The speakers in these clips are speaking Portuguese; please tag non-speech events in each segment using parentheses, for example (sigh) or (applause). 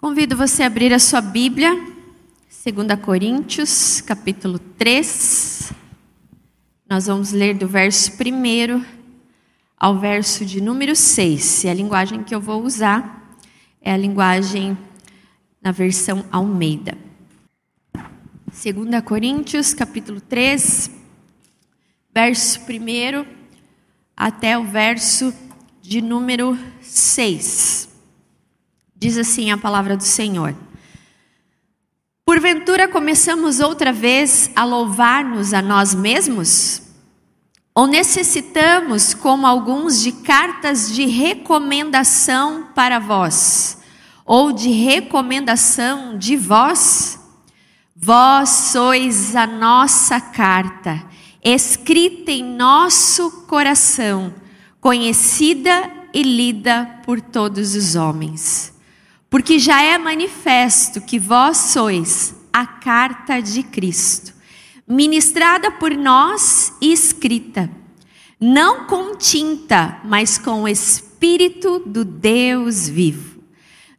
Convido você a abrir a sua Bíblia, 2 Coríntios, capítulo 3. Nós vamos ler do verso 1 ao verso de número 6. E a linguagem que eu vou usar é a linguagem na versão Almeida. 2 Coríntios, capítulo 3, verso 1 até o verso de número 6. Diz assim a palavra do Senhor. Porventura começamos outra vez a louvar-nos a nós mesmos? Ou necessitamos, como alguns, de cartas de recomendação para vós? Ou de recomendação de vós? Vós sois a nossa carta, escrita em nosso coração, conhecida e lida por todos os homens. Porque já é manifesto que vós sois a carta de Cristo, ministrada por nós e escrita, não com tinta, mas com o Espírito do Deus vivo.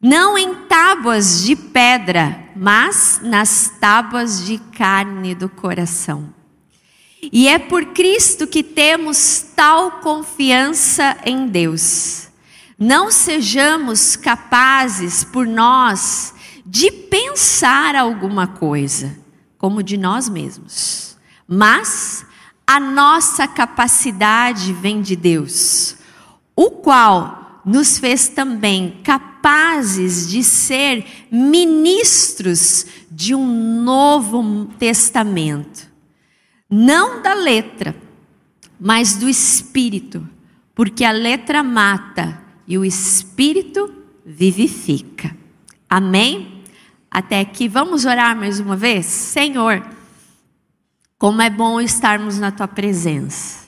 Não em tábuas de pedra, mas nas tábuas de carne do coração. E é por Cristo que temos tal confiança em Deus não sejamos capazes por nós de pensar alguma coisa como de nós mesmos, mas a nossa capacidade vem de Deus, o qual nos fez também capazes de ser ministros de um novo testamento, não da letra, mas do espírito, porque a letra mata e o Espírito vivifica. Amém? Até aqui, vamos orar mais uma vez? Senhor, como é bom estarmos na tua presença.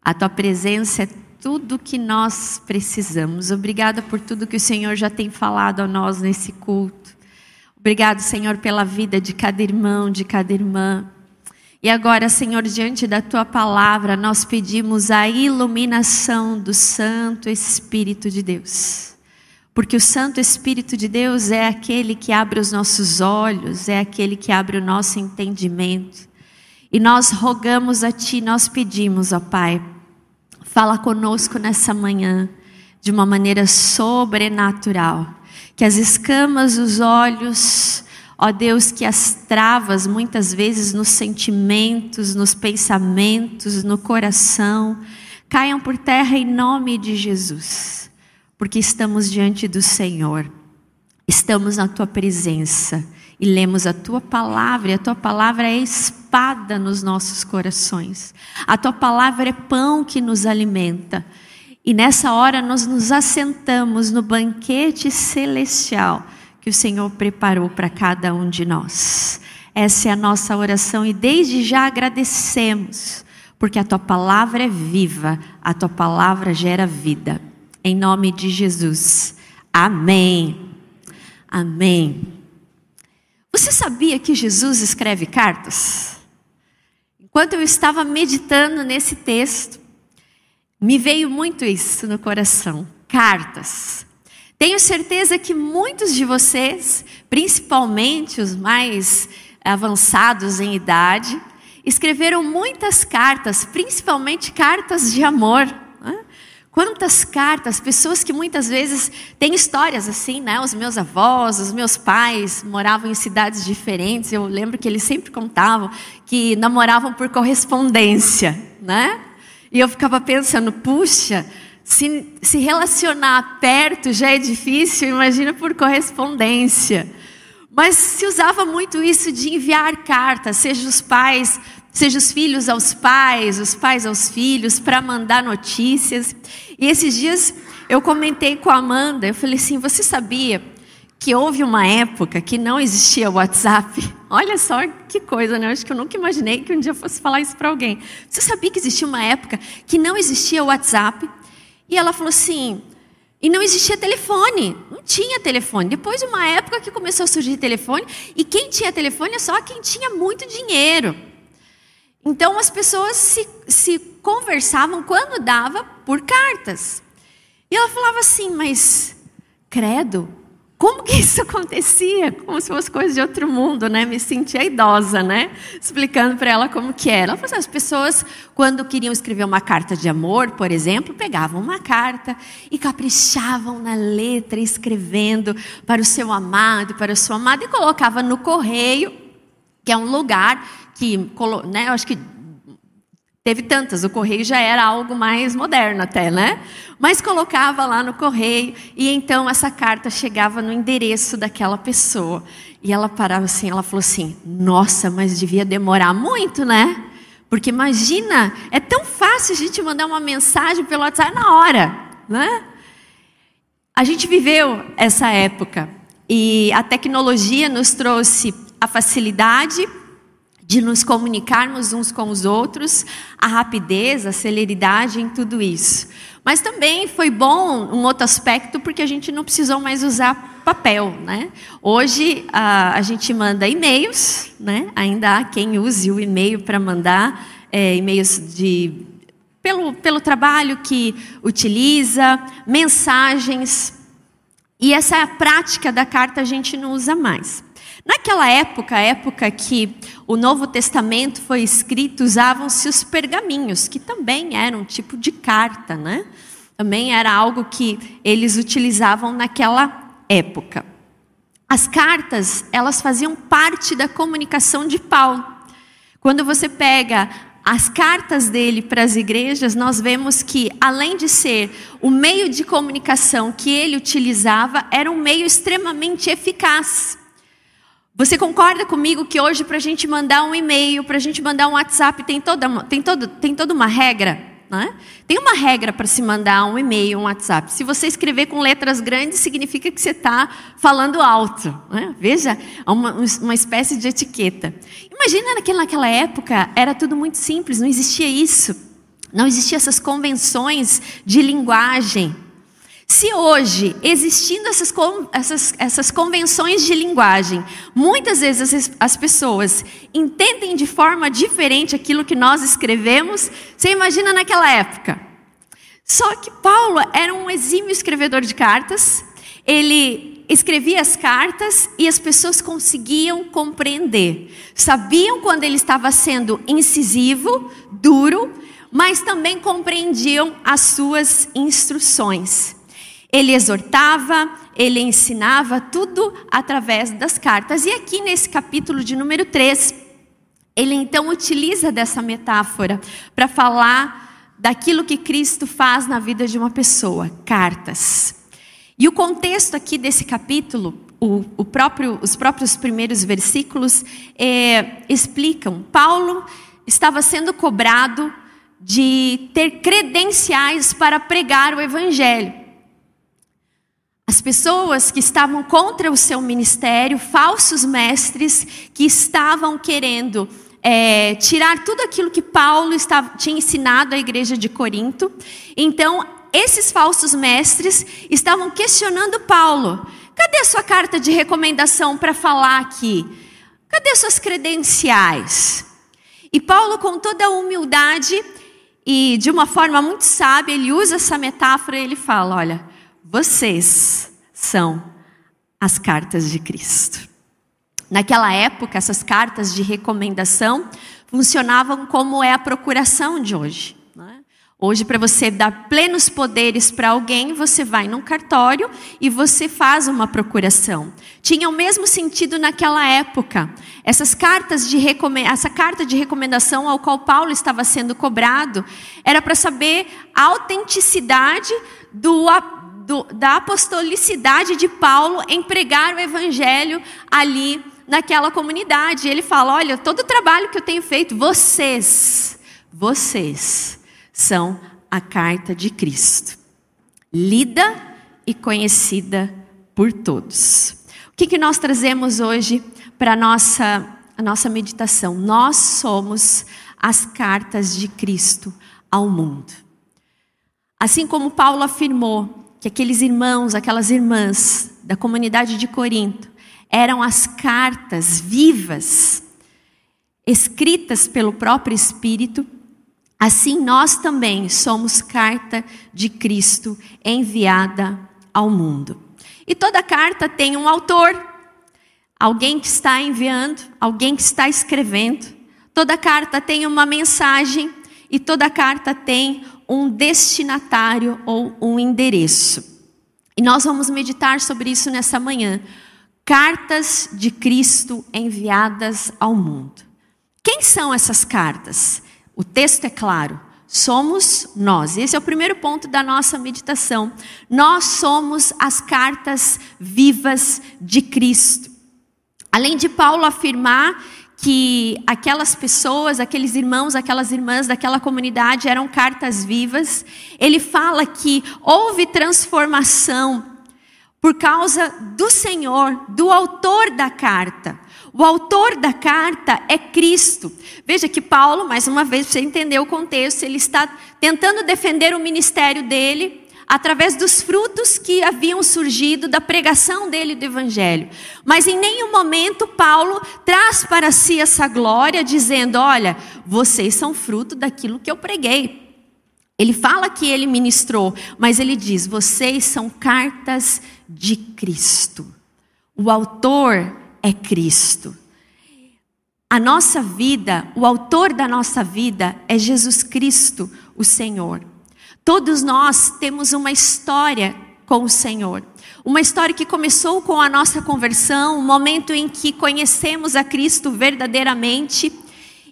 A tua presença é tudo que nós precisamos. Obrigada por tudo que o Senhor já tem falado a nós nesse culto. Obrigado, Senhor, pela vida de cada irmão, de cada irmã. E agora, Senhor, diante da tua palavra, nós pedimos a iluminação do Santo Espírito de Deus. Porque o Santo Espírito de Deus é aquele que abre os nossos olhos, é aquele que abre o nosso entendimento. E nós rogamos a Ti, nós pedimos, ó Pai, fala conosco nessa manhã de uma maneira sobrenatural. Que as escamas dos olhos Ó Deus, que as travas, muitas vezes nos sentimentos, nos pensamentos, no coração, caiam por terra em nome de Jesus, porque estamos diante do Senhor, estamos na tua presença e lemos a tua palavra, e a tua palavra é espada nos nossos corações, a tua palavra é pão que nos alimenta. E nessa hora nós nos assentamos no banquete celestial que o Senhor preparou para cada um de nós. Essa é a nossa oração e desde já agradecemos, porque a tua palavra é viva, a tua palavra gera vida. Em nome de Jesus. Amém. Amém. Você sabia que Jesus escreve cartas? Enquanto eu estava meditando nesse texto, me veio muito isso no coração. Cartas. Tenho certeza que muitos de vocês, principalmente os mais avançados em idade, escreveram muitas cartas, principalmente cartas de amor. Né? Quantas cartas, pessoas que muitas vezes têm histórias assim, né? Os meus avós, os meus pais moravam em cidades diferentes. Eu lembro que eles sempre contavam que namoravam por correspondência, né? E eu ficava pensando, puxa, se, se relacionar perto já é difícil, imagina por correspondência. Mas se usava muito isso de enviar cartas, seja os pais, seja os filhos aos pais, os pais aos filhos, para mandar notícias. E esses dias eu comentei com a Amanda, eu falei assim: você sabia que houve uma época que não existia WhatsApp? (laughs) Olha só que coisa, né? Eu acho que eu nunca imaginei que um dia fosse falar isso para alguém. Você sabia que existia uma época que não existia WhatsApp? E ela falou assim: e não existia telefone, não tinha telefone. Depois de uma época que começou a surgir telefone, e quem tinha telefone é só quem tinha muito dinheiro. Então as pessoas se, se conversavam quando dava por cartas. E ela falava assim, mas credo, como que isso acontecia? Como se fosse coisa de outro mundo, né? Me sentia idosa, né? Explicando para ela como que era. Ela falou assim, as pessoas, quando queriam escrever uma carta de amor, por exemplo, pegavam uma carta e caprichavam na letra, escrevendo para o seu amado, para a sua amada, e colocava no correio, que é um lugar que, né, eu acho que Teve tantas, o correio já era algo mais moderno até, né? Mas colocava lá no correio e então essa carta chegava no endereço daquela pessoa. E ela parava assim, ela falou assim: "Nossa, mas devia demorar muito, né? Porque imagina, é tão fácil a gente mandar uma mensagem pelo WhatsApp na hora, né? A gente viveu essa época e a tecnologia nos trouxe a facilidade de nos comunicarmos uns com os outros, a rapidez, a celeridade em tudo isso. Mas também foi bom um outro aspecto porque a gente não precisou mais usar papel, né? Hoje a, a gente manda e-mails, né? Ainda há quem use o e-mail para mandar é, e-mails de pelo, pelo trabalho que utiliza, mensagens. E essa prática da carta a gente não usa mais. Naquela época, época que o Novo Testamento foi escrito, usavam-se os pergaminhos, que também eram um tipo de carta, né? Também era algo que eles utilizavam naquela época. As cartas, elas faziam parte da comunicação de Paulo. Quando você pega as cartas dele para as igrejas, nós vemos que, além de ser o meio de comunicação que ele utilizava, era um meio extremamente eficaz. Você concorda comigo que hoje para a gente mandar um e-mail, para a gente mandar um WhatsApp, tem toda, tem todo, tem toda uma regra? Né? Tem uma regra para se mandar um e-mail, um WhatsApp. Se você escrever com letras grandes, significa que você está falando alto. Né? Veja, uma, uma espécie de etiqueta. Imagina naquela, naquela época, era tudo muito simples, não existia isso. Não existiam essas convenções de linguagem. Se hoje, existindo essas, essas, essas convenções de linguagem, muitas vezes as, as pessoas entendem de forma diferente aquilo que nós escrevemos, você imagina naquela época. Só que Paulo era um exímio escrevedor de cartas, ele escrevia as cartas e as pessoas conseguiam compreender. Sabiam quando ele estava sendo incisivo, duro, mas também compreendiam as suas instruções. Ele exortava, ele ensinava tudo através das cartas. E aqui nesse capítulo de número 3, ele então utiliza dessa metáfora para falar daquilo que Cristo faz na vida de uma pessoa, cartas. E o contexto aqui desse capítulo, o, o próprio, os próprios primeiros versículos é, explicam. Paulo estava sendo cobrado de ter credenciais para pregar o evangelho. As pessoas que estavam contra o seu ministério, falsos mestres que estavam querendo é, tirar tudo aquilo que Paulo estava, tinha ensinado à igreja de Corinto. Então, esses falsos mestres estavam questionando Paulo: cadê a sua carta de recomendação para falar aqui? Cadê suas credenciais? E Paulo, com toda a humildade e de uma forma muito sábia, ele usa essa metáfora e ele fala: olha vocês são as cartas de Cristo. Naquela época, essas cartas de recomendação funcionavam como é a procuração de hoje. Né? Hoje, para você dar plenos poderes para alguém, você vai num cartório e você faz uma procuração. Tinha o mesmo sentido naquela época. Essas cartas de essa carta de recomendação ao qual Paulo estava sendo cobrado era para saber a autenticidade do do, da apostolicidade de Paulo em pregar o evangelho ali naquela comunidade. Ele fala: olha, todo o trabalho que eu tenho feito, vocês, vocês são a carta de Cristo, lida e conhecida por todos. O que, que nós trazemos hoje para a nossa, a nossa meditação? Nós somos as cartas de Cristo ao mundo. Assim como Paulo afirmou que aqueles irmãos, aquelas irmãs da comunidade de Corinto eram as cartas vivas, escritas pelo próprio Espírito, assim nós também somos carta de Cristo enviada ao mundo. E toda carta tem um autor, alguém que está enviando, alguém que está escrevendo. Toda carta tem uma mensagem e toda carta tem um destinatário ou um endereço. E nós vamos meditar sobre isso nessa manhã. Cartas de Cristo enviadas ao mundo. Quem são essas cartas? O texto é claro. Somos nós. Esse é o primeiro ponto da nossa meditação. Nós somos as cartas vivas de Cristo. Além de Paulo afirmar que aquelas pessoas, aqueles irmãos, aquelas irmãs daquela comunidade eram cartas vivas, ele fala que houve transformação por causa do Senhor, do autor da carta. O autor da carta é Cristo. Veja que Paulo, mais uma vez, você entender o contexto, ele está tentando defender o ministério dele através dos frutos que haviam surgido da pregação dele do evangelho. Mas em nenhum momento Paulo traz para si essa glória dizendo: "Olha, vocês são fruto daquilo que eu preguei". Ele fala que ele ministrou, mas ele diz: "Vocês são cartas de Cristo". O autor é Cristo. A nossa vida, o autor da nossa vida é Jesus Cristo, o Senhor. Todos nós temos uma história com o Senhor. Uma história que começou com a nossa conversão, o momento em que conhecemos a Cristo verdadeiramente,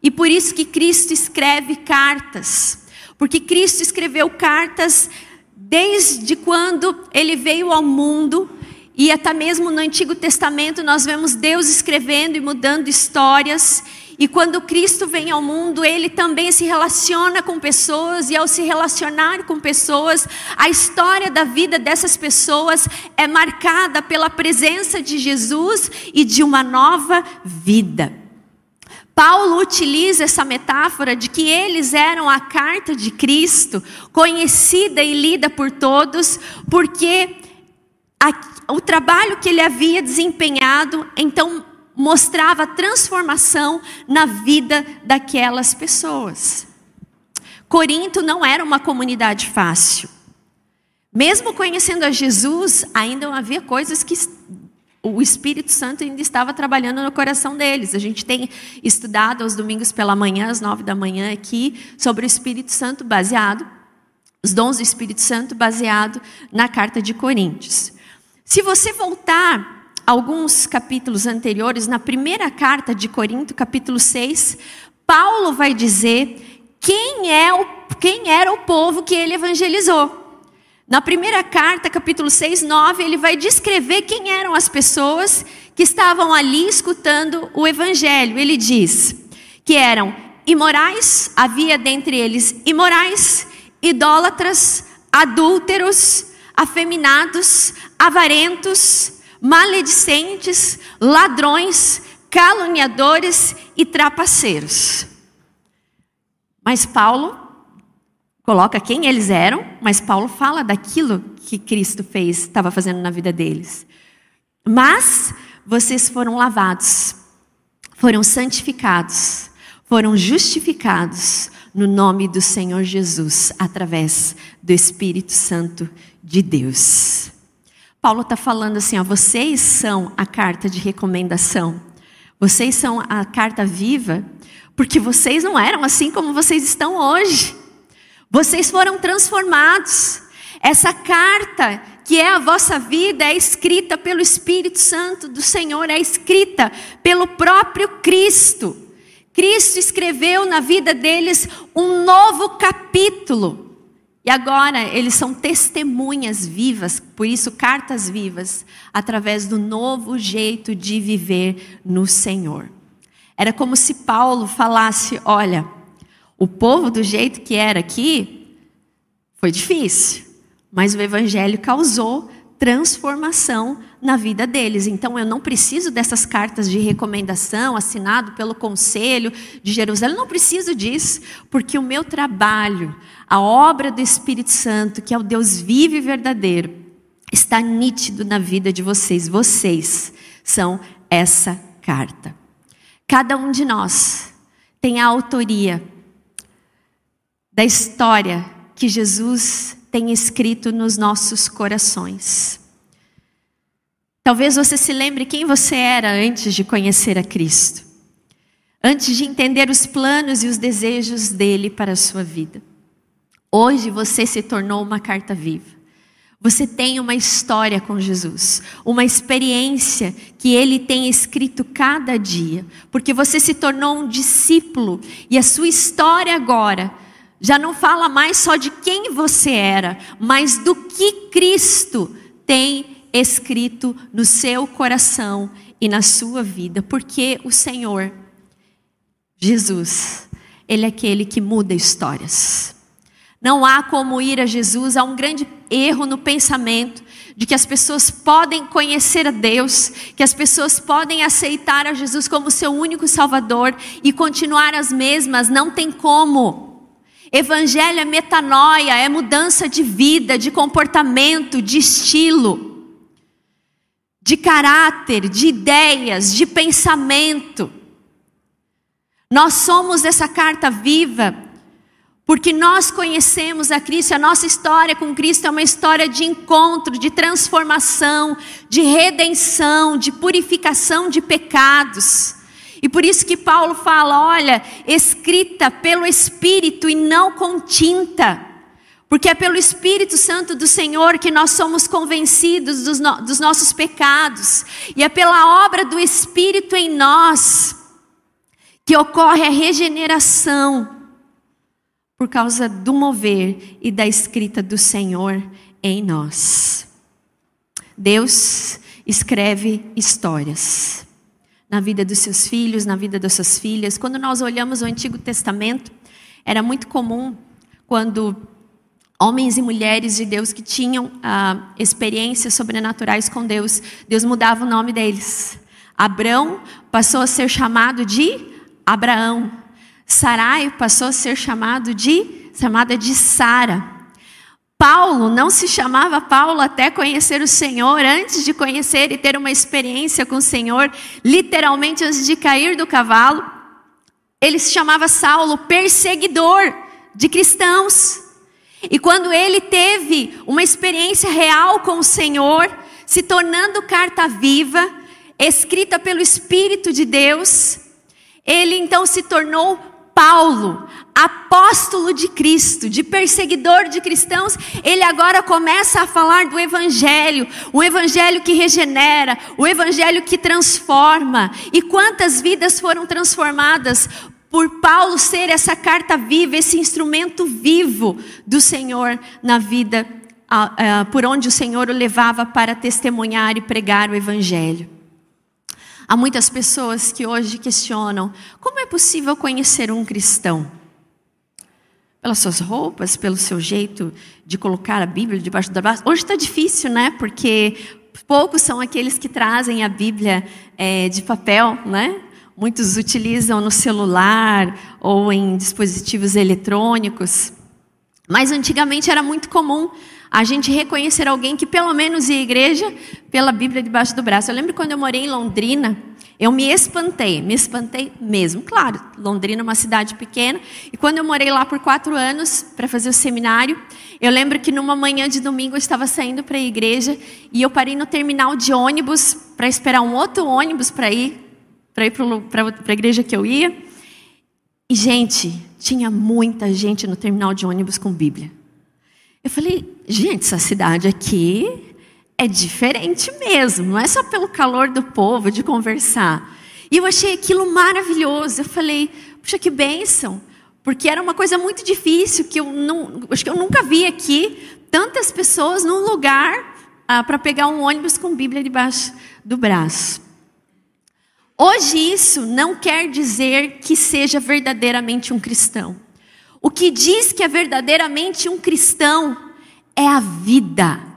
e por isso que Cristo escreve cartas. Porque Cristo escreveu cartas desde quando ele veio ao mundo e até mesmo no Antigo Testamento nós vemos Deus escrevendo e mudando histórias. E quando Cristo vem ao mundo, ele também se relaciona com pessoas, e ao se relacionar com pessoas, a história da vida dessas pessoas é marcada pela presença de Jesus e de uma nova vida. Paulo utiliza essa metáfora de que eles eram a carta de Cristo, conhecida e lida por todos, porque a, o trabalho que ele havia desempenhado, então mostrava transformação na vida daquelas pessoas. Corinto não era uma comunidade fácil. Mesmo conhecendo a Jesus, ainda havia coisas que o Espírito Santo ainda estava trabalhando no coração deles. A gente tem estudado aos domingos pela manhã, às nove da manhã, aqui, sobre o Espírito Santo baseado, os dons do Espírito Santo baseado na carta de Coríntios. Se você voltar alguns capítulos anteriores, na primeira carta de Corinto, capítulo 6, Paulo vai dizer quem, é o, quem era o povo que ele evangelizou. Na primeira carta, capítulo 6, 9, ele vai descrever quem eram as pessoas que estavam ali escutando o evangelho. Ele diz que eram imorais, havia dentre eles imorais, idólatras, adúlteros, afeminados, avarentos, maledicentes, ladrões, caluniadores e trapaceiros. Mas Paulo coloca quem eles eram, mas Paulo fala daquilo que Cristo fez, estava fazendo na vida deles. Mas vocês foram lavados, foram santificados, foram justificados no nome do Senhor Jesus, através do Espírito Santo de Deus. Paulo está falando assim: ó, vocês são a carta de recomendação, vocês são a carta viva, porque vocês não eram assim como vocês estão hoje. Vocês foram transformados. Essa carta, que é a vossa vida, é escrita pelo Espírito Santo do Senhor, é escrita pelo próprio Cristo. Cristo escreveu na vida deles um novo capítulo. E agora eles são testemunhas vivas, por isso cartas vivas, através do novo jeito de viver no Senhor. Era como se Paulo falasse: olha, o povo do jeito que era aqui foi difícil, mas o evangelho causou transformação na vida deles. Então eu não preciso dessas cartas de recomendação assinado pelo Conselho de Jerusalém, eu não preciso disso, porque o meu trabalho, a obra do Espírito Santo, que é o Deus vivo e verdadeiro, está nítido na vida de vocês. Vocês são essa carta. Cada um de nós tem a autoria da história que Jesus tem escrito nos nossos corações. Talvez você se lembre quem você era antes de conhecer a Cristo, antes de entender os planos e os desejos dele para a sua vida. Hoje você se tornou uma carta viva. Você tem uma história com Jesus, uma experiência que ele tem escrito cada dia, porque você se tornou um discípulo e a sua história agora já não fala mais só de quem você era, mas do que Cristo tem escrito no seu coração e na sua vida, porque o Senhor, Jesus, Ele é aquele que muda histórias. Não há como ir a Jesus, há um grande erro no pensamento de que as pessoas podem conhecer a Deus, que as pessoas podem aceitar a Jesus como seu único Salvador e continuar as mesmas, não tem como. Evangelho é metanoia, é mudança de vida, de comportamento, de estilo de caráter, de ideias, de pensamento. Nós somos essa carta viva porque nós conhecemos a Cristo, a nossa história com Cristo é uma história de encontro, de transformação, de redenção, de purificação de pecados. E por isso que Paulo fala: olha, escrita pelo Espírito e não com tinta. Porque é pelo Espírito Santo do Senhor que nós somos convencidos dos, no, dos nossos pecados, e é pela obra do Espírito em nós que ocorre a regeneração, por causa do mover e da escrita do Senhor em nós. Deus escreve histórias na vida dos seus filhos, na vida das suas filhas. Quando nós olhamos o Antigo Testamento, era muito comum quando homens e mulheres de Deus que tinham ah, experiências sobrenaturais com Deus, Deus mudava o nome deles. Abrão passou a ser chamado de Abraão. Sarai passou a ser chamado de chamada de Sara. Paulo não se chamava Paulo até conhecer o Senhor, antes de conhecer e ter uma experiência com o Senhor, literalmente antes de cair do cavalo, ele se chamava Saulo, perseguidor de cristãos. E quando ele teve uma experiência real com o Senhor, se tornando carta viva, escrita pelo Espírito de Deus, ele então se tornou Paulo, apóstolo de Cristo, de perseguidor de cristãos, ele agora começa a falar do Evangelho, o Evangelho que regenera, o Evangelho que transforma. E quantas vidas foram transformadas por Paulo ser essa carta viva, esse instrumento vivo do Senhor na vida, por onde o Senhor o levava para testemunhar e pregar o Evangelho. Há muitas pessoas que hoje questionam: como é possível conhecer um cristão? Pelas suas roupas, pelo seu jeito de colocar a Bíblia debaixo da braço. Hoje está difícil, né? Porque poucos são aqueles que trazem a Bíblia é, de papel, né? muitos utilizam no celular ou em dispositivos eletrônicos. Mas antigamente era muito comum a gente reconhecer alguém que pelo menos ia à igreja pela Bíblia debaixo do braço. Eu lembro quando eu morei em Londrina, eu me espantei, me espantei mesmo. Claro, Londrina é uma cidade pequena. E quando eu morei lá por quatro anos para fazer o seminário, eu lembro que numa manhã de domingo eu estava saindo para a igreja e eu parei no terminal de ônibus para esperar um outro ônibus para ir para ir para a igreja que eu ia. E, gente, tinha muita gente no terminal de ônibus com Bíblia. Eu falei, gente, essa cidade aqui é diferente mesmo, não é só pelo calor do povo, de conversar. E eu achei aquilo maravilhoso. Eu falei, puxa, que bênção. Porque era uma coisa muito difícil, que eu não, acho que eu nunca vi aqui tantas pessoas num lugar ah, para pegar um ônibus com Bíblia debaixo do braço. Hoje isso não quer dizer que seja verdadeiramente um cristão. O que diz que é verdadeiramente um cristão é a vida.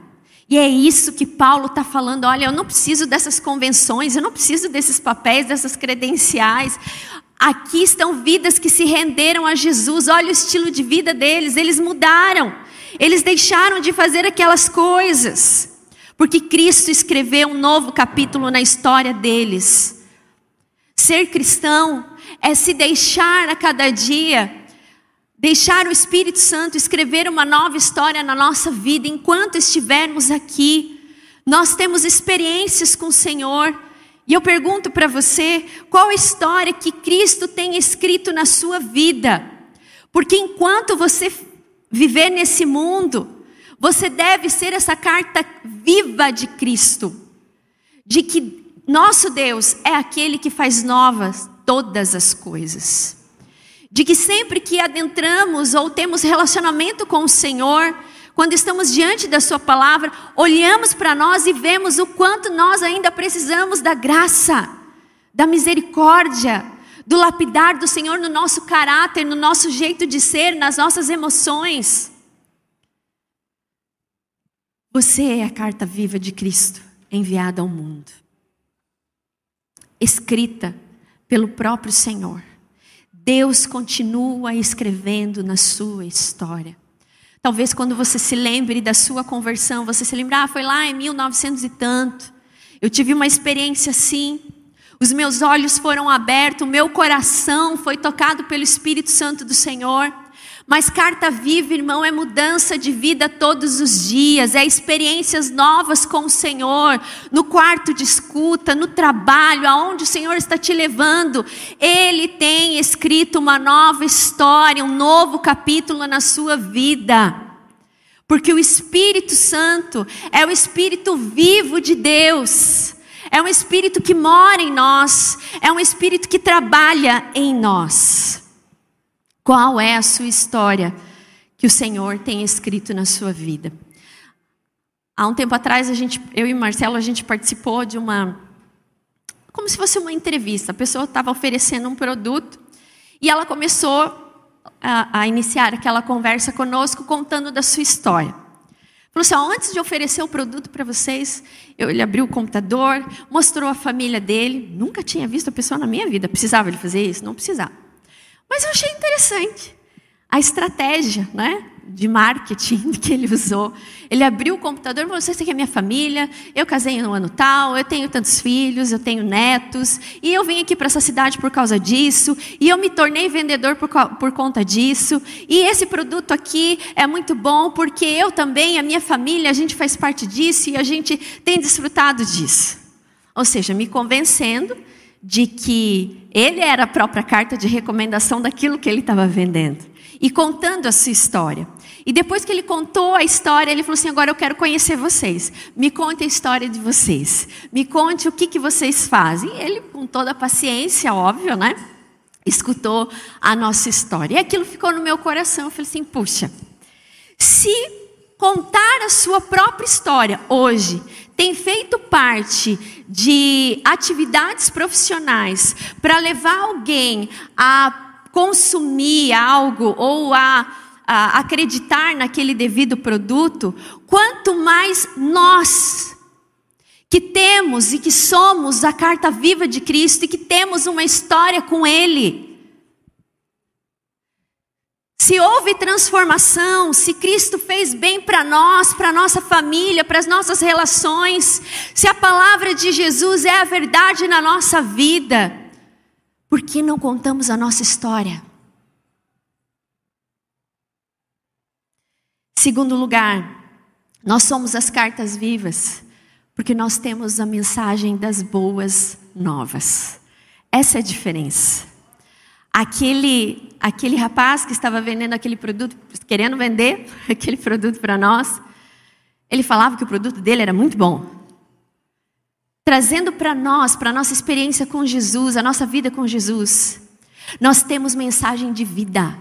E é isso que Paulo está falando. Olha, eu não preciso dessas convenções, eu não preciso desses papéis, dessas credenciais. Aqui estão vidas que se renderam a Jesus. Olha o estilo de vida deles, eles mudaram. Eles deixaram de fazer aquelas coisas. Porque Cristo escreveu um novo capítulo na história deles. Ser cristão é se deixar a cada dia, deixar o Espírito Santo escrever uma nova história na nossa vida enquanto estivermos aqui. Nós temos experiências com o Senhor. E eu pergunto para você, qual a história que Cristo tem escrito na sua vida? Porque enquanto você viver nesse mundo, você deve ser essa carta viva de Cristo, de que nosso Deus é aquele que faz novas todas as coisas. De que sempre que adentramos ou temos relacionamento com o Senhor, quando estamos diante da Sua palavra, olhamos para nós e vemos o quanto nós ainda precisamos da graça, da misericórdia, do lapidar do Senhor no nosso caráter, no nosso jeito de ser, nas nossas emoções. Você é a carta viva de Cristo enviada ao mundo, escrita pelo próprio Senhor. Deus continua escrevendo na sua história. Talvez quando você se lembre da sua conversão, você se lembrar, ah, foi lá em 1900 e tanto. Eu tive uma experiência assim. Os meus olhos foram abertos, o meu coração foi tocado pelo Espírito Santo do Senhor. Mas carta viva, irmão, é mudança de vida todos os dias, é experiências novas com o Senhor, no quarto de escuta, no trabalho, aonde o Senhor está te levando. Ele tem escrito uma nova história, um novo capítulo na sua vida. Porque o Espírito Santo é o Espírito vivo de Deus. É um espírito que mora em nós, é um espírito que trabalha em nós. Qual é a sua história que o Senhor tem escrito na sua vida? Há um tempo atrás, a gente, eu e Marcelo, a gente participou de uma. Como se fosse uma entrevista. A pessoa estava oferecendo um produto e ela começou a, a iniciar aquela conversa conosco, contando da sua história. Falou assim: antes de oferecer o produto para vocês, eu, ele abriu o computador, mostrou a família dele. Nunca tinha visto a pessoa na minha vida. Precisava ele fazer isso? Não precisava. Mas eu achei interessante a estratégia né, de marketing (laughs) que ele usou. Ele abriu o computador e falou: Você aqui é minha família, eu casei no ano tal, eu tenho tantos filhos, eu tenho netos, e eu vim aqui para essa cidade por causa disso, e eu me tornei vendedor por, por conta disso, e esse produto aqui é muito bom porque eu também, a minha família, a gente faz parte disso e a gente tem desfrutado disso. Ou seja, me convencendo de que ele era a própria carta de recomendação daquilo que ele estava vendendo e contando a sua história. E depois que ele contou a história, ele falou assim: Agora eu quero conhecer vocês. Me conte a história de vocês. Me conte o que, que vocês fazem. E ele, com toda a paciência, óbvio, né? Escutou a nossa história. E aquilo ficou no meu coração. Eu falei assim: Puxa, se contar a sua própria história hoje tem feito parte de atividades profissionais para levar alguém a consumir algo ou a, a acreditar naquele devido produto, quanto mais nós que temos e que somos a carta viva de Cristo e que temos uma história com Ele se houve transformação, se Cristo fez bem para nós, para nossa família, para as nossas relações, se a palavra de Jesus é a verdade na nossa vida, por que não contamos a nossa história? Segundo lugar, nós somos as cartas vivas, porque nós temos a mensagem das boas novas. Essa é a diferença. Aquele, aquele rapaz que estava vendendo aquele produto, querendo vender (laughs) aquele produto para nós, ele falava que o produto dele era muito bom. Trazendo para nós, para a nossa experiência com Jesus, a nossa vida com Jesus, nós temos mensagem de vida.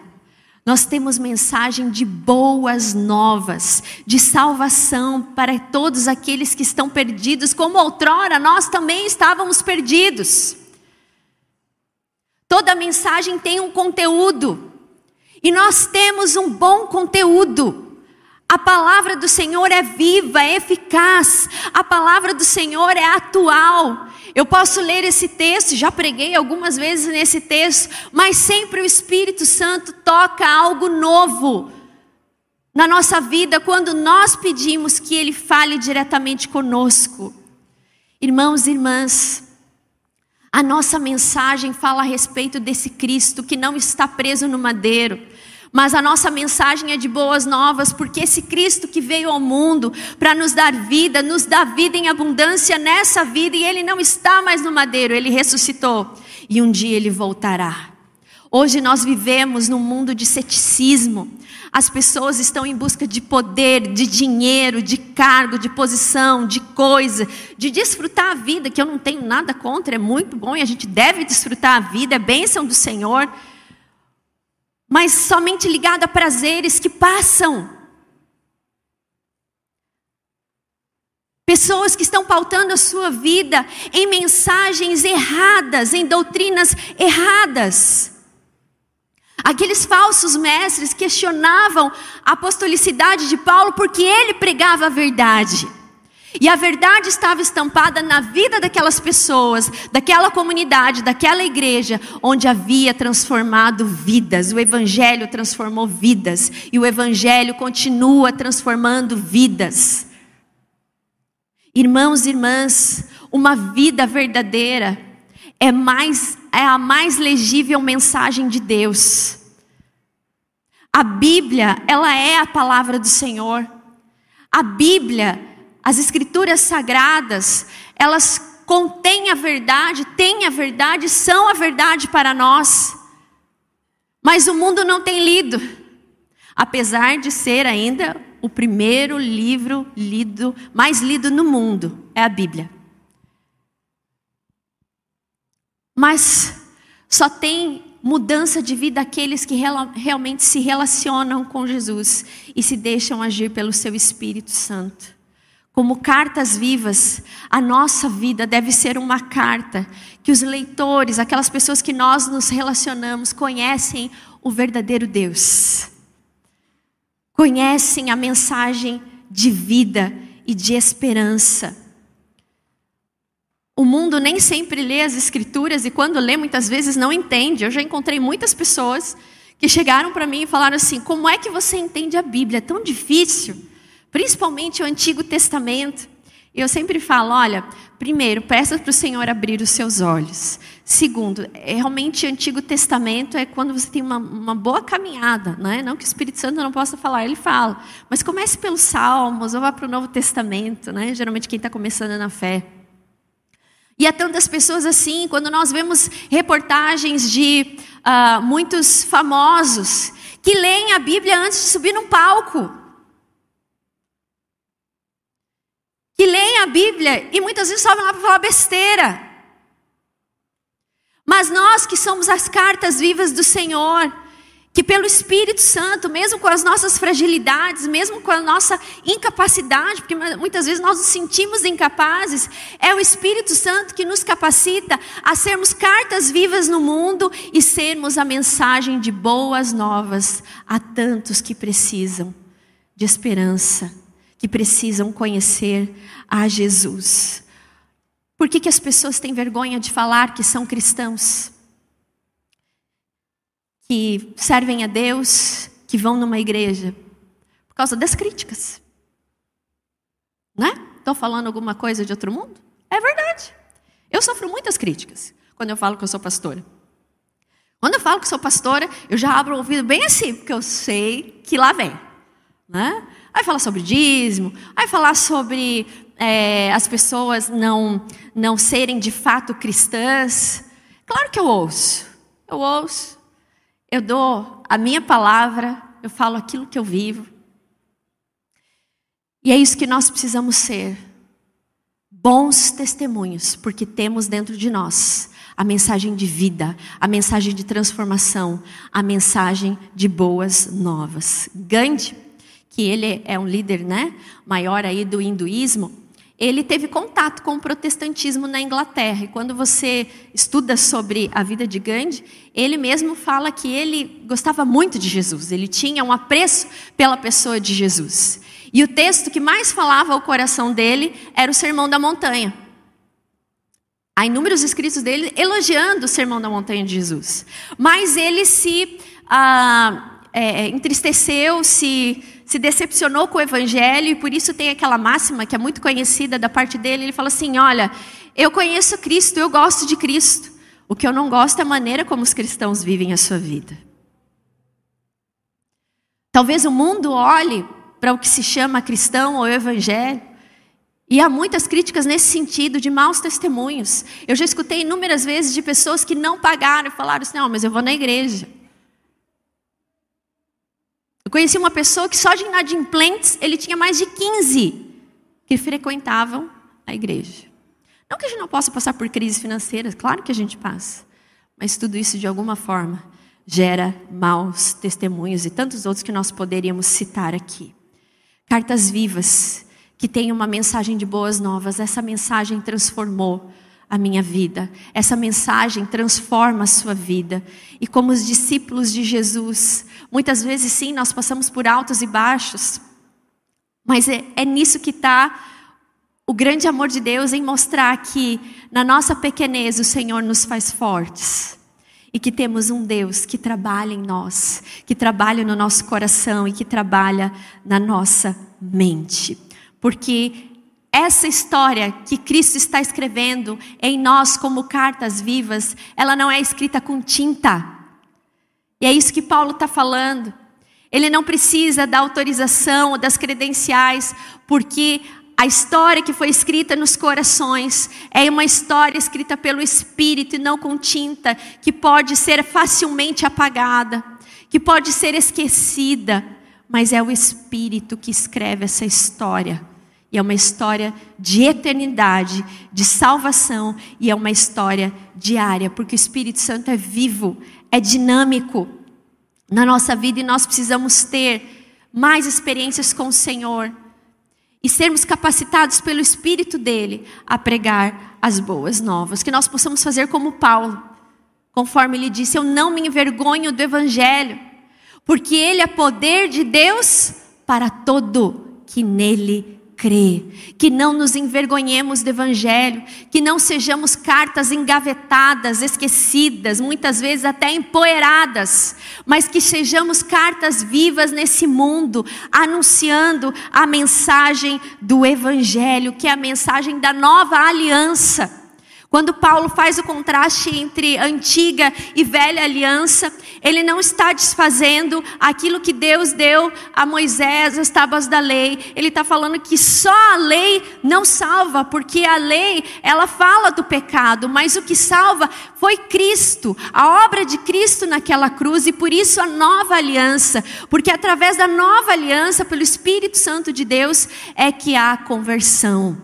Nós temos mensagem de boas novas, de salvação para todos aqueles que estão perdidos, como outrora nós também estávamos perdidos. Toda mensagem tem um conteúdo. E nós temos um bom conteúdo. A palavra do Senhor é viva, é eficaz. A palavra do Senhor é atual. Eu posso ler esse texto, já preguei algumas vezes nesse texto, mas sempre o Espírito Santo toca algo novo na nossa vida quando nós pedimos que Ele fale diretamente conosco. Irmãos e irmãs, a nossa mensagem fala a respeito desse Cristo que não está preso no madeiro, Mas a nossa mensagem é de boas novas, porque esse Cristo que veio ao mundo para nos dar vida, nos dá vida em abundância nessa vida, e Ele não está mais no madeiro, Ele ressuscitou, e um dia Ele voltará. Hoje nós vivemos num mundo de ceticismo. As pessoas estão em busca de poder, de dinheiro, de cargo, de posição, de coisa, de desfrutar a vida, que eu não tenho nada contra, é muito bom e a gente deve desfrutar a vida, é bênção do Senhor mas somente ligado a prazeres que passam. Pessoas que estão pautando a sua vida em mensagens erradas, em doutrinas erradas. Aqueles falsos mestres questionavam a apostolicidade de Paulo porque ele pregava a verdade. E a verdade estava estampada na vida daquelas pessoas, daquela comunidade, daquela igreja, onde havia transformado vidas. O Evangelho transformou vidas. E o Evangelho continua transformando vidas. Irmãos e irmãs, uma vida verdadeira é, mais, é a mais legível mensagem de Deus. A Bíblia, ela é a palavra do Senhor. A Bíblia as escrituras sagradas, elas contêm a verdade, têm a verdade, são a verdade para nós. Mas o mundo não tem lido, apesar de ser ainda o primeiro livro lido, mais lido no mundo, é a Bíblia. Mas só tem mudança de vida aqueles que realmente se relacionam com Jesus e se deixam agir pelo seu Espírito Santo como cartas vivas, a nossa vida deve ser uma carta que os leitores, aquelas pessoas que nós nos relacionamos, conhecem o verdadeiro Deus. Conhecem a mensagem de vida e de esperança. O mundo nem sempre lê as escrituras e quando lê muitas vezes não entende. Eu já encontrei muitas pessoas que chegaram para mim e falaram assim: "Como é que você entende a Bíblia? É tão difícil" principalmente o Antigo Testamento. Eu sempre falo, olha, primeiro, peça para o Senhor abrir os seus olhos. Segundo, é, realmente o Antigo Testamento é quando você tem uma, uma boa caminhada, né? não que o Espírito Santo não possa falar, ele fala. Mas comece pelos Salmos, ou vá para o Novo Testamento, né? geralmente quem está começando na fé. E há tantas pessoas assim, quando nós vemos reportagens de uh, muitos famosos que leem a Bíblia antes de subir num palco. que leem a Bíblia e muitas vezes sobem lá para falar besteira. Mas nós que somos as cartas vivas do Senhor, que pelo Espírito Santo, mesmo com as nossas fragilidades, mesmo com a nossa incapacidade, porque muitas vezes nós nos sentimos incapazes, é o Espírito Santo que nos capacita a sermos cartas vivas no mundo e sermos a mensagem de boas novas a tantos que precisam de esperança que precisam conhecer a Jesus. Por que, que as pessoas têm vergonha de falar que são cristãos? Que servem a Deus, que vão numa igreja? Por causa das críticas. Né? Estou falando alguma coisa de outro mundo? É verdade. Eu sofro muitas críticas quando eu falo que eu sou pastora. Quando eu falo que sou pastora, eu já abro o ouvido bem assim, porque eu sei que lá vem. Né? Vai falar sobre dízimo, vai falar sobre é, as pessoas não, não serem de fato cristãs. Claro que eu ouço. Eu ouço. Eu dou a minha palavra, eu falo aquilo que eu vivo. E é isso que nós precisamos ser. Bons testemunhos, porque temos dentro de nós a mensagem de vida, a mensagem de transformação, a mensagem de boas novas. Gandhi que ele é um líder né, maior aí do hinduísmo, ele teve contato com o protestantismo na Inglaterra. E quando você estuda sobre a vida de Gandhi, ele mesmo fala que ele gostava muito de Jesus, ele tinha um apreço pela pessoa de Jesus. E o texto que mais falava ao coração dele era o Sermão da Montanha. Há inúmeros escritos dele elogiando o Sermão da Montanha de Jesus. Mas ele se ah, é, entristeceu, se se decepcionou com o evangelho e por isso tem aquela máxima que é muito conhecida da parte dele. Ele fala assim: Olha, eu conheço Cristo, eu gosto de Cristo. O que eu não gosto é a maneira como os cristãos vivem a sua vida. Talvez o mundo olhe para o que se chama cristão ou evangelho. E há muitas críticas nesse sentido, de maus testemunhos. Eu já escutei inúmeras vezes de pessoas que não pagaram e falaram assim: não, mas eu vou na igreja. Eu conheci uma pessoa que só de inadimplentes ele tinha mais de 15 que frequentavam a igreja. Não que a gente não possa passar por crises financeiras, claro que a gente passa. Mas tudo isso, de alguma forma, gera maus testemunhos e tantos outros que nós poderíamos citar aqui. Cartas vivas, que têm uma mensagem de boas novas. Essa mensagem transformou a minha vida. Essa mensagem transforma a sua vida. E como os discípulos de Jesus, muitas vezes sim, nós passamos por altos e baixos, mas é, é nisso que está o grande amor de Deus em mostrar que na nossa pequenez o Senhor nos faz fortes. E que temos um Deus que trabalha em nós, que trabalha no nosso coração e que trabalha na nossa mente. Porque essa história que Cristo está escrevendo em nós como cartas vivas, ela não é escrita com tinta. E é isso que Paulo está falando. Ele não precisa da autorização ou das credenciais, porque a história que foi escrita nos corações é uma história escrita pelo Espírito e não com tinta, que pode ser facilmente apagada, que pode ser esquecida, mas é o Espírito que escreve essa história. E é uma história de eternidade, de salvação, e é uma história diária, porque o Espírito Santo é vivo, é dinâmico na nossa vida e nós precisamos ter mais experiências com o Senhor e sermos capacitados pelo Espírito dele a pregar as boas novas. Que nós possamos fazer como Paulo, conforme ele disse: Eu não me envergonho do Evangelho, porque ele é poder de Deus para todo que nele crê, que não nos envergonhemos do Evangelho, que não sejamos cartas engavetadas, esquecidas, muitas vezes até empoeiradas, mas que sejamos cartas vivas nesse mundo, anunciando a mensagem do Evangelho, que é a mensagem da nova aliança. Quando Paulo faz o contraste entre antiga e velha aliança, ele não está desfazendo aquilo que Deus deu a Moisés, as tábuas da lei. Ele está falando que só a lei não salva, porque a lei, ela fala do pecado, mas o que salva foi Cristo, a obra de Cristo naquela cruz, e por isso a nova aliança, porque através da nova aliança, pelo Espírito Santo de Deus, é que há conversão,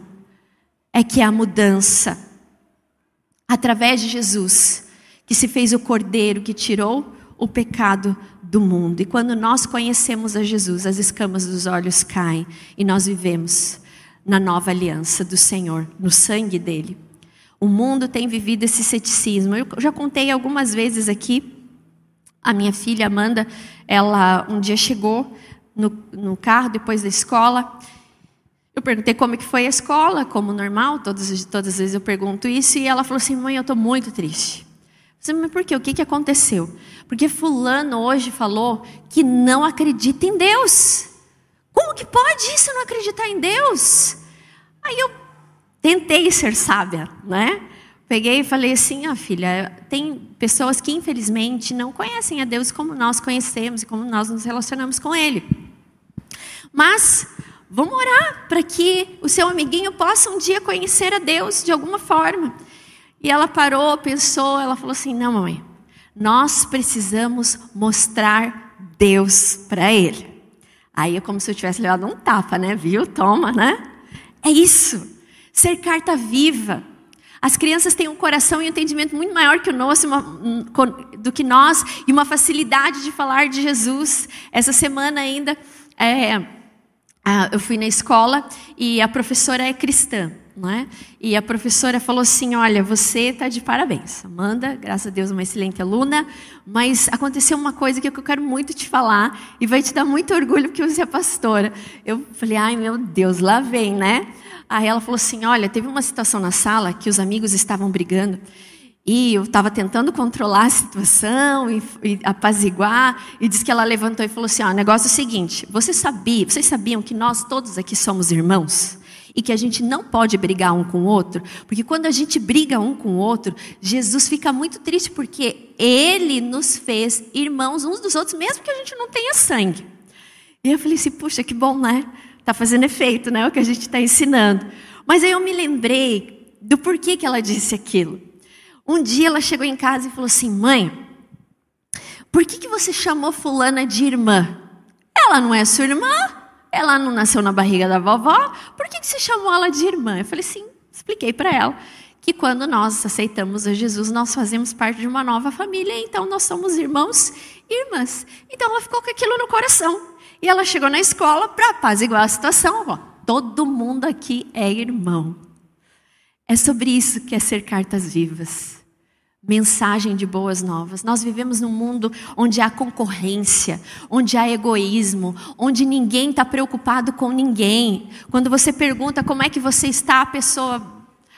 é que há mudança através de Jesus, que se fez o cordeiro que tirou o pecado do mundo. E quando nós conhecemos a Jesus, as escamas dos olhos caem e nós vivemos na nova aliança do Senhor, no sangue dele. O mundo tem vivido esse ceticismo. Eu já contei algumas vezes aqui. A minha filha Amanda, ela um dia chegou no, no carro depois da escola eu perguntei como que foi a escola, como normal, todas, todas as vezes eu pergunto isso, e ela falou assim: mãe, eu estou muito triste. Eu falei, mas por quê? O que, que aconteceu? Porque Fulano hoje falou que não acredita em Deus. Como que pode isso não acreditar em Deus? Aí eu tentei ser sábia, né? Peguei e falei assim: ah, filha, tem pessoas que infelizmente não conhecem a Deus como nós conhecemos e como nós nos relacionamos com Ele. Mas Vamos orar para que o seu amiguinho possa um dia conhecer a Deus de alguma forma. E ela parou, pensou, ela falou assim: Não, mãe, nós precisamos mostrar Deus para ele. Aí é como se eu tivesse levado um tapa, né? Viu? Toma, né? É isso. Ser carta viva. As crianças têm um coração e um entendimento muito maior que o nosso, uma, do que nós, e uma facilidade de falar de Jesus. Essa semana ainda. É, ah, eu fui na escola e a professora é cristã, é? E a professora falou assim: Olha, você está de parabéns, Amanda, graças a Deus, uma excelente aluna, mas aconteceu uma coisa que eu quero muito te falar e vai te dar muito orgulho porque você é pastora. Eu falei: Ai, meu Deus, lá vem, né? Aí ela falou assim: Olha, teve uma situação na sala que os amigos estavam brigando e eu estava tentando controlar a situação e, e, apaziguar, e disse que ela levantou e falou assim: ó, o negócio é o seguinte, você sabia, vocês sabiam que nós todos aqui somos irmãos? E que a gente não pode brigar um com o outro, porque quando a gente briga um com o outro, Jesus fica muito triste, porque ele nos fez irmãos uns dos outros, mesmo que a gente não tenha sangue. E eu falei assim, puxa, que bom, né? Tá fazendo efeito, né? O que a gente está ensinando. Mas aí eu me lembrei do porquê que ela disse aquilo. Um dia ela chegou em casa e falou assim: mãe, por que, que você chamou fulana de irmã? Ela não é sua irmã? Ela não nasceu na barriga da vovó? Por que, que você chamou ela de irmã? Eu falei sim, expliquei para ela que quando nós aceitamos a Jesus, nós fazemos parte de uma nova família, então nós somos irmãos e irmãs. Então ela ficou com aquilo no coração. E ela chegou na escola para apaziguar a situação. Ó, todo mundo aqui é irmão. É sobre isso que é ser cartas vivas. Mensagem de boas novas. Nós vivemos num mundo onde há concorrência, onde há egoísmo, onde ninguém está preocupado com ninguém. Quando você pergunta como é que você está, a pessoa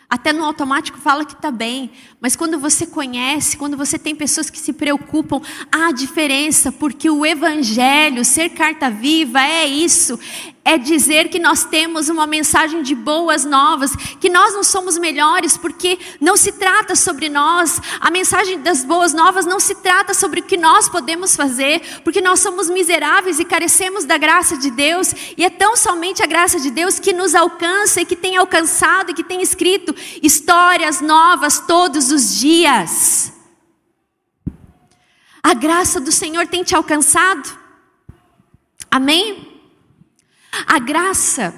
até no automático fala que está bem, mas quando você conhece, quando você tem pessoas que se preocupam, há diferença, porque o Evangelho, ser carta viva, é isso, é dizer que nós temos uma mensagem de boas novas, que nós não somos melhores, porque não se trata sobre nós, a mensagem das boas novas não se trata sobre o que nós podemos fazer, porque nós somos miseráveis e carecemos da graça de Deus, e é tão somente a graça de Deus que nos alcança e que tem alcançado e que tem escrito histórias novas todos os dias. A graça do Senhor tem te alcançado. Amém? A graça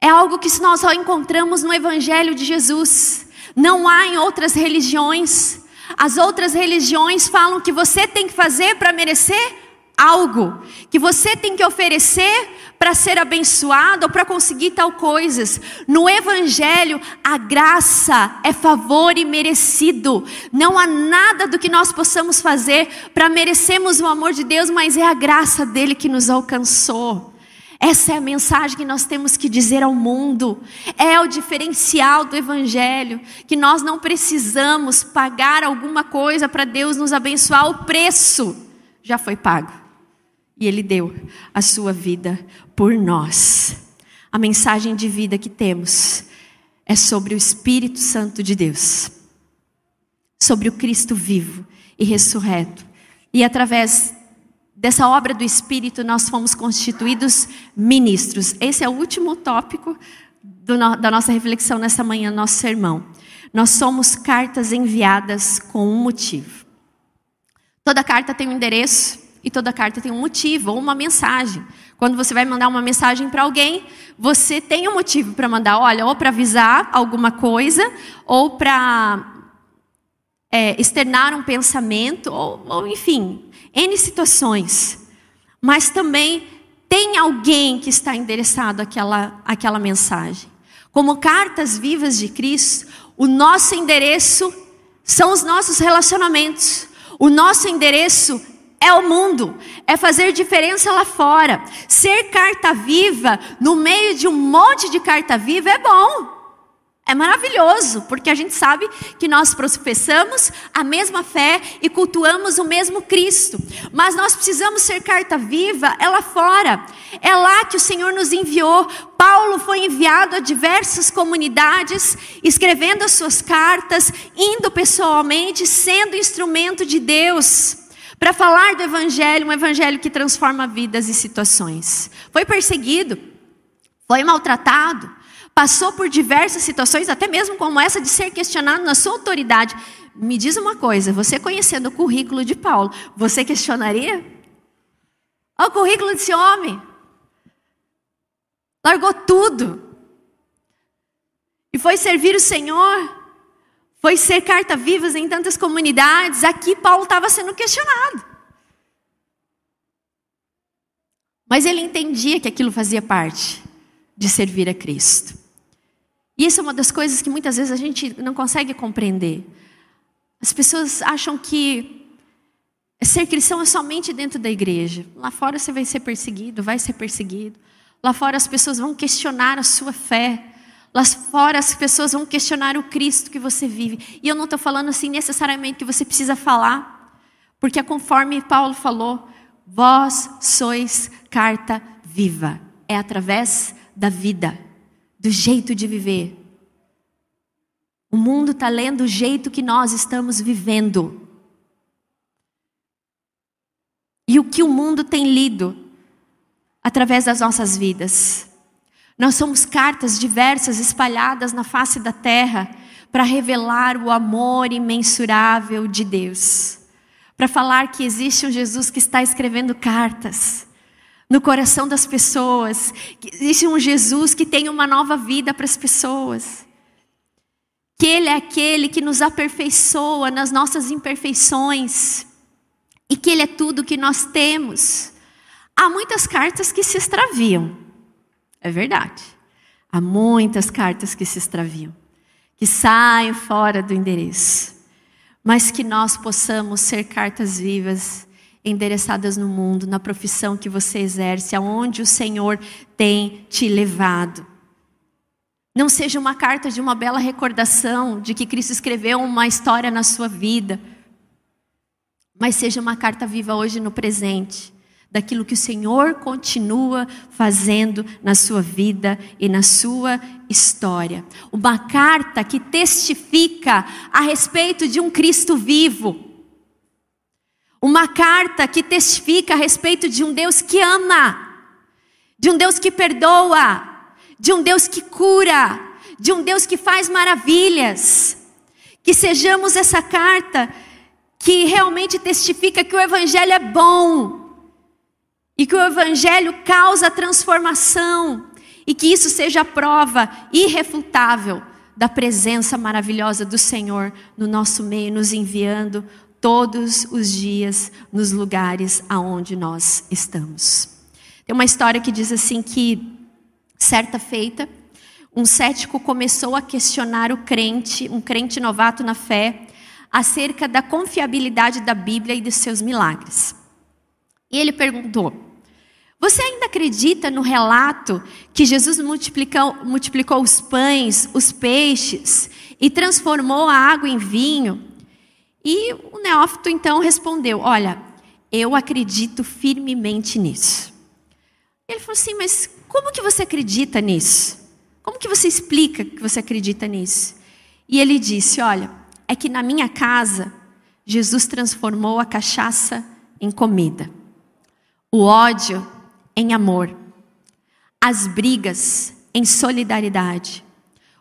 é algo que nós só encontramos no Evangelho de Jesus. Não há em outras religiões. As outras religiões falam que você tem que fazer para merecer algo, que você tem que oferecer para ser abençoado ou para conseguir tal coisas. No evangelho, a graça é favor e merecido. Não há nada do que nós possamos fazer para merecermos o amor de Deus, mas é a graça dele que nos alcançou. Essa é a mensagem que nós temos que dizer ao mundo. É o diferencial do Evangelho. Que nós não precisamos pagar alguma coisa para Deus nos abençoar. O preço já foi pago. E Ele deu a sua vida por nós. A mensagem de vida que temos é sobre o Espírito Santo de Deus, sobre o Cristo vivo e ressurreto. E através dessa obra do Espírito, nós fomos constituídos ministros. Esse é o último tópico do, da nossa reflexão nessa manhã, nosso sermão. Nós somos cartas enviadas com um motivo. Toda carta tem um endereço, e toda carta tem um motivo ou uma mensagem. Quando você vai mandar uma mensagem para alguém, você tem um motivo para mandar, olha, ou para avisar alguma coisa, ou para é, externar um pensamento, ou, ou enfim, N situações. Mas também tem alguém que está endereçado àquela, àquela mensagem. Como cartas vivas de Cristo, o nosso endereço são os nossos relacionamentos. O nosso endereço é o mundo, é fazer diferença lá fora. Ser carta viva no meio de um monte de carta viva é bom. É maravilhoso, porque a gente sabe que nós professamos a mesma fé e cultuamos o mesmo Cristo. Mas nós precisamos ser carta viva é lá fora. É lá que o Senhor nos enviou. Paulo foi enviado a diversas comunidades, escrevendo as suas cartas, indo pessoalmente, sendo instrumento de Deus para falar do Evangelho, um Evangelho que transforma vidas e situações. Foi perseguido, foi maltratado, passou por diversas situações, até mesmo como essa de ser questionado na sua autoridade. Me diz uma coisa, você conhecendo o currículo de Paulo, você questionaria? Olha o currículo desse homem. Largou tudo. E foi servir o Senhor foi ser carta-vivas em tantas comunidades. Aqui Paulo estava sendo questionado. Mas ele entendia que aquilo fazia parte de servir a Cristo. E isso é uma das coisas que muitas vezes a gente não consegue compreender. As pessoas acham que ser cristão é somente dentro da igreja. Lá fora você vai ser perseguido, vai ser perseguido. Lá fora as pessoas vão questionar a sua fé. Lá fora as pessoas vão questionar o Cristo que você vive. E eu não estou falando assim necessariamente que você precisa falar, porque é conforme Paulo falou, vós sois carta viva. É através da vida, do jeito de viver. O mundo está lendo o jeito que nós estamos vivendo. E o que o mundo tem lido através das nossas vidas. Nós somos cartas diversas espalhadas na face da terra para revelar o amor imensurável de Deus. Para falar que existe um Jesus que está escrevendo cartas no coração das pessoas, que existe um Jesus que tem uma nova vida para as pessoas. Que Ele é aquele que nos aperfeiçoa nas nossas imperfeições e que Ele é tudo que nós temos. Há muitas cartas que se extraviam, é verdade. Há muitas cartas que se extraviam, que saem fora do endereço, mas que nós possamos ser cartas vivas, endereçadas no mundo, na profissão que você exerce, aonde o Senhor tem te levado. Não seja uma carta de uma bela recordação de que Cristo escreveu uma história na sua vida mas seja uma carta viva hoje no presente, daquilo que o Senhor continua fazendo na sua vida e na sua história. Uma carta que testifica a respeito de um Cristo vivo. Uma carta que testifica a respeito de um Deus que ama, de um Deus que perdoa, de um Deus que cura, de um Deus que faz maravilhas. Que sejamos essa carta que realmente testifica que o Evangelho é bom e que o Evangelho causa transformação e que isso seja a prova irrefutável da presença maravilhosa do Senhor no nosso meio, nos enviando todos os dias nos lugares aonde nós estamos. Tem uma história que diz assim que certa feita um cético começou a questionar o crente, um crente novato na fé, acerca da confiabilidade da Bíblia e dos seus milagres. E ele perguntou: Você ainda acredita no relato que Jesus multiplicou, multiplicou os pães, os peixes e transformou a água em vinho? E o neófito então respondeu: Olha, eu acredito firmemente nisso. Ele falou assim: Mas como que você acredita nisso? Como que você explica que você acredita nisso? E ele disse: Olha, é que na minha casa, Jesus transformou a cachaça em comida, o ódio em amor, as brigas em solidariedade,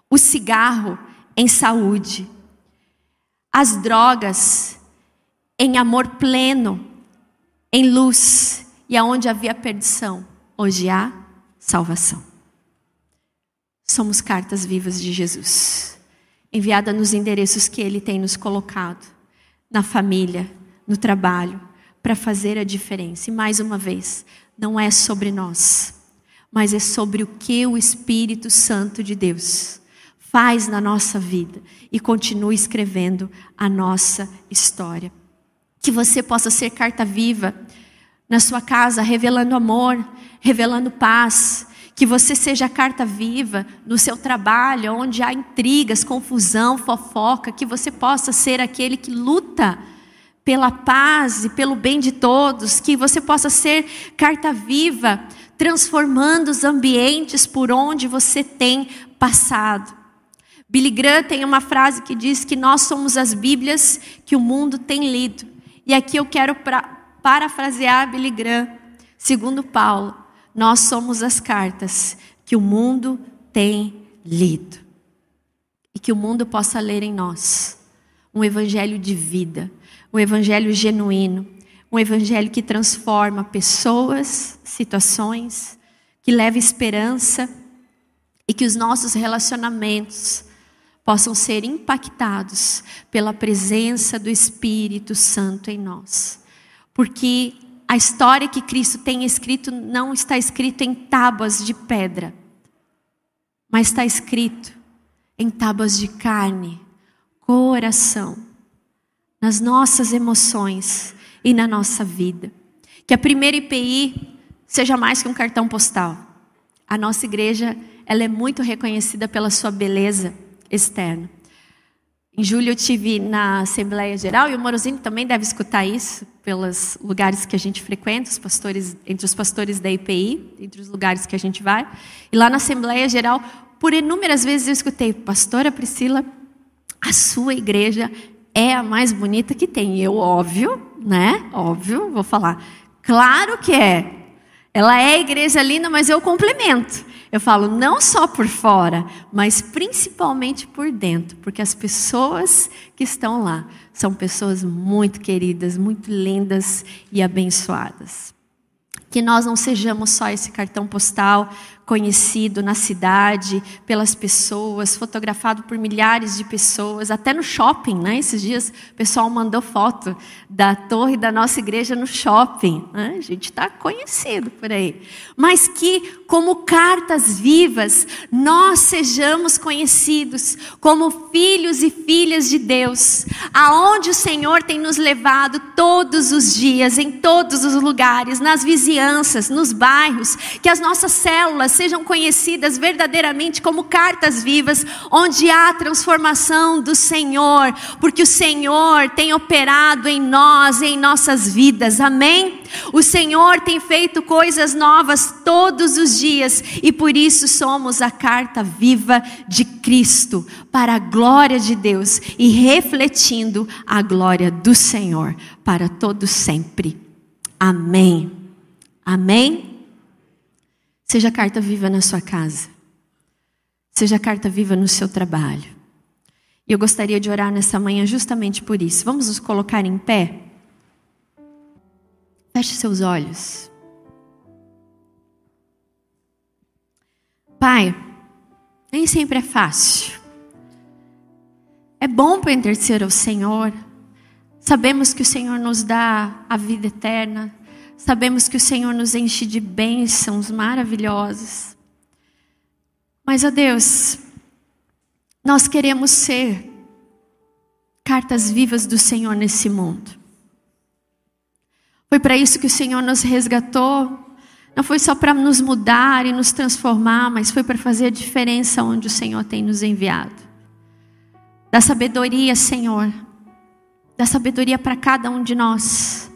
o cigarro em saúde, as drogas em amor pleno, em luz, e aonde havia perdição, hoje há salvação. Somos cartas vivas de Jesus enviada nos endereços que Ele tem nos colocado, na família, no trabalho, para fazer a diferença. E mais uma vez, não é sobre nós, mas é sobre o que o Espírito Santo de Deus faz na nossa vida e continua escrevendo a nossa história. Que você possa ser carta viva na sua casa, revelando amor, revelando paz, que você seja carta viva no seu trabalho, onde há intrigas, confusão, fofoca, que você possa ser aquele que luta pela paz e pelo bem de todos, que você possa ser carta viva, transformando os ambientes por onde você tem passado. Billy Graham tem uma frase que diz que nós somos as Bíblias que o mundo tem lido. E aqui eu quero pra, parafrasear Billy Graham, segundo Paulo. Nós somos as cartas que o mundo tem lido. E que o mundo possa ler em nós um evangelho de vida, um evangelho genuíno, um evangelho que transforma pessoas, situações, que leva esperança e que os nossos relacionamentos possam ser impactados pela presença do Espírito Santo em nós. Porque a história que Cristo tem escrito não está escrito em tábuas de pedra, mas está escrito em tábuas de carne, coração, nas nossas emoções e na nossa vida. Que a primeira IPI seja mais que um cartão postal. A nossa igreja, ela é muito reconhecida pela sua beleza externa. Em julho eu tive na Assembleia Geral e o Morosini também deve escutar isso pelos lugares que a gente frequenta, os pastores, entre os pastores da IPI, entre os lugares que a gente vai. E lá na Assembleia Geral, por inúmeras vezes eu escutei, Pastora Priscila, a sua igreja é a mais bonita que tem. Eu, óbvio, né? Óbvio, vou falar. Claro que é. Ela é igreja linda, mas eu complemento. Eu falo não só por fora, mas principalmente por dentro, porque as pessoas que estão lá são pessoas muito queridas, muito lindas e abençoadas. Que nós não sejamos só esse cartão postal conhecido na cidade, pelas pessoas, fotografado por milhares de pessoas, até no shopping, né? Esses dias o pessoal mandou foto da torre da nossa igreja no shopping. Né? A gente está conhecido por aí. Mas que, como cartas vivas, nós sejamos conhecidos como filhos e filhas de Deus, aonde o Senhor tem nos levado todos os dias, em todos os lugares, nas vizinhanças, nos bairros, que as nossas células sejam conhecidas verdadeiramente como cartas vivas, onde há transformação do Senhor, porque o Senhor tem operado em nós, em nossas vidas, amém? O Senhor tem feito coisas novas todos os dias e por isso somos a carta viva de Cristo, para a glória de Deus e refletindo a glória do Senhor para todo sempre. Amém. Amém. Seja carta viva na sua casa. Seja carta viva no seu trabalho. E eu gostaria de orar nessa manhã justamente por isso. Vamos nos colocar em pé? Feche seus olhos. Pai, nem sempre é fácil. É bom pertencer ao Senhor. Sabemos que o Senhor nos dá a vida eterna. Sabemos que o Senhor nos enche de bênçãos maravilhosas. Mas, ó Deus, nós queremos ser cartas vivas do Senhor nesse mundo. Foi para isso que o Senhor nos resgatou. Não foi só para nos mudar e nos transformar, mas foi para fazer a diferença onde o Senhor tem nos enviado. Da sabedoria, Senhor. Da sabedoria para cada um de nós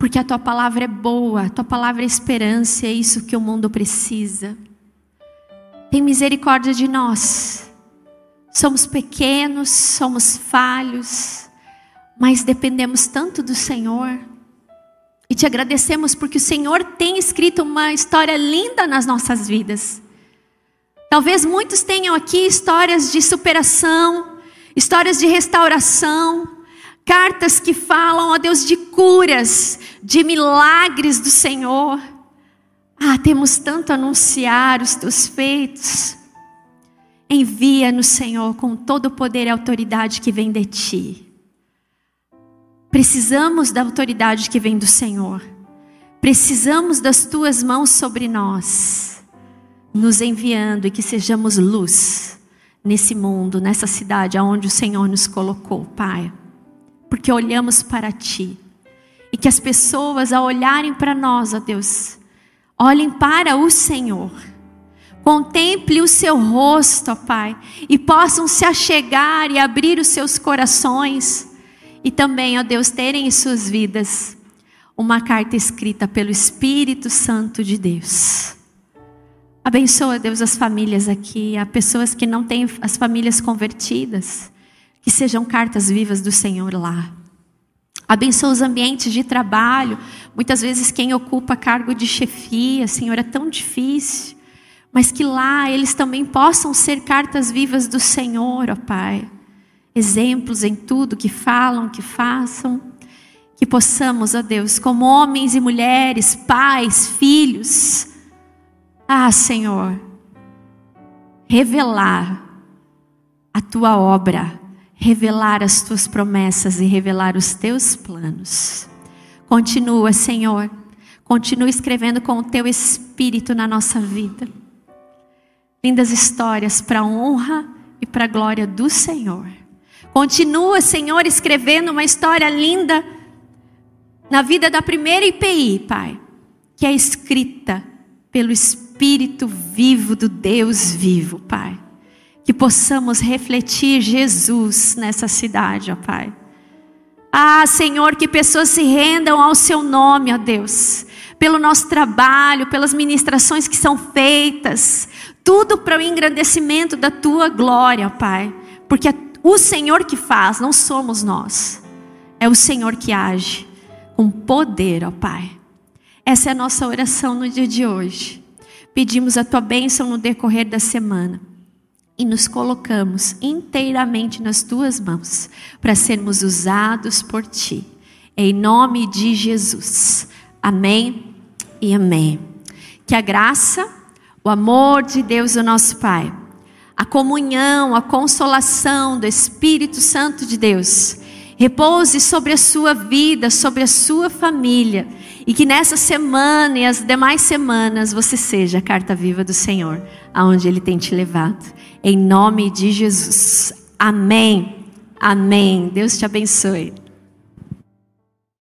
porque a tua palavra é boa, a tua palavra é esperança, é isso que o mundo precisa. Tem misericórdia de nós. Somos pequenos, somos falhos, mas dependemos tanto do Senhor. E te agradecemos porque o Senhor tem escrito uma história linda nas nossas vidas. Talvez muitos tenham aqui histórias de superação, histórias de restauração, cartas que falam, ó Deus, de curas, de milagres do Senhor. Ah, temos tanto a anunciar os teus feitos. Envia-nos, Senhor, com todo o poder e autoridade que vem de ti. Precisamos da autoridade que vem do Senhor. Precisamos das tuas mãos sobre nós, nos enviando e que sejamos luz nesse mundo, nessa cidade aonde o Senhor nos colocou, Pai porque olhamos para Ti. E que as pessoas, ao olharem para nós, ó Deus, olhem para o Senhor. Contemple o seu rosto, ó Pai, e possam se achegar e abrir os seus corações. E também, ó Deus, terem em suas vidas uma carta escrita pelo Espírito Santo de Deus. Abençoa, Deus, as famílias aqui, há pessoas que não têm as famílias convertidas. Que sejam cartas vivas do Senhor lá. Abençoa os ambientes de trabalho. Muitas vezes quem ocupa cargo de chefia, Senhor, é tão difícil. Mas que lá eles também possam ser cartas vivas do Senhor, ó Pai. Exemplos em tudo que falam, que façam. Que possamos, ó Deus, como homens e mulheres, pais, filhos. Ah, Senhor, revelar a tua obra revelar as tuas promessas e revelar os teus planos. Continua, Senhor, continua escrevendo com o teu espírito na nossa vida. Lindas histórias para a honra e para a glória do Senhor. Continua, Senhor, escrevendo uma história linda na vida da primeira IPI, Pai, que é escrita pelo Espírito vivo do Deus vivo, Pai que possamos refletir Jesus nessa cidade, ó Pai. Ah, Senhor, que pessoas se rendam ao Seu nome, ó Deus, pelo nosso trabalho, pelas ministrações que são feitas, tudo para o engrandecimento da Tua glória, ó Pai, porque é o Senhor que faz, não somos nós, é o Senhor que age com poder, ó Pai. Essa é a nossa oração no dia de hoje. Pedimos a tua bênção no decorrer da semana e nos colocamos inteiramente nas tuas mãos para sermos usados por ti. Em nome de Jesus. Amém e amém. Que a graça, o amor de Deus, o nosso Pai, a comunhão, a consolação do Espírito Santo de Deus repouse sobre a sua vida, sobre a sua família e que nessa semana e as demais semanas você seja a carta viva do Senhor, aonde Ele tem te levado. Em nome de Jesus. Amém. Amém. Deus te abençoe.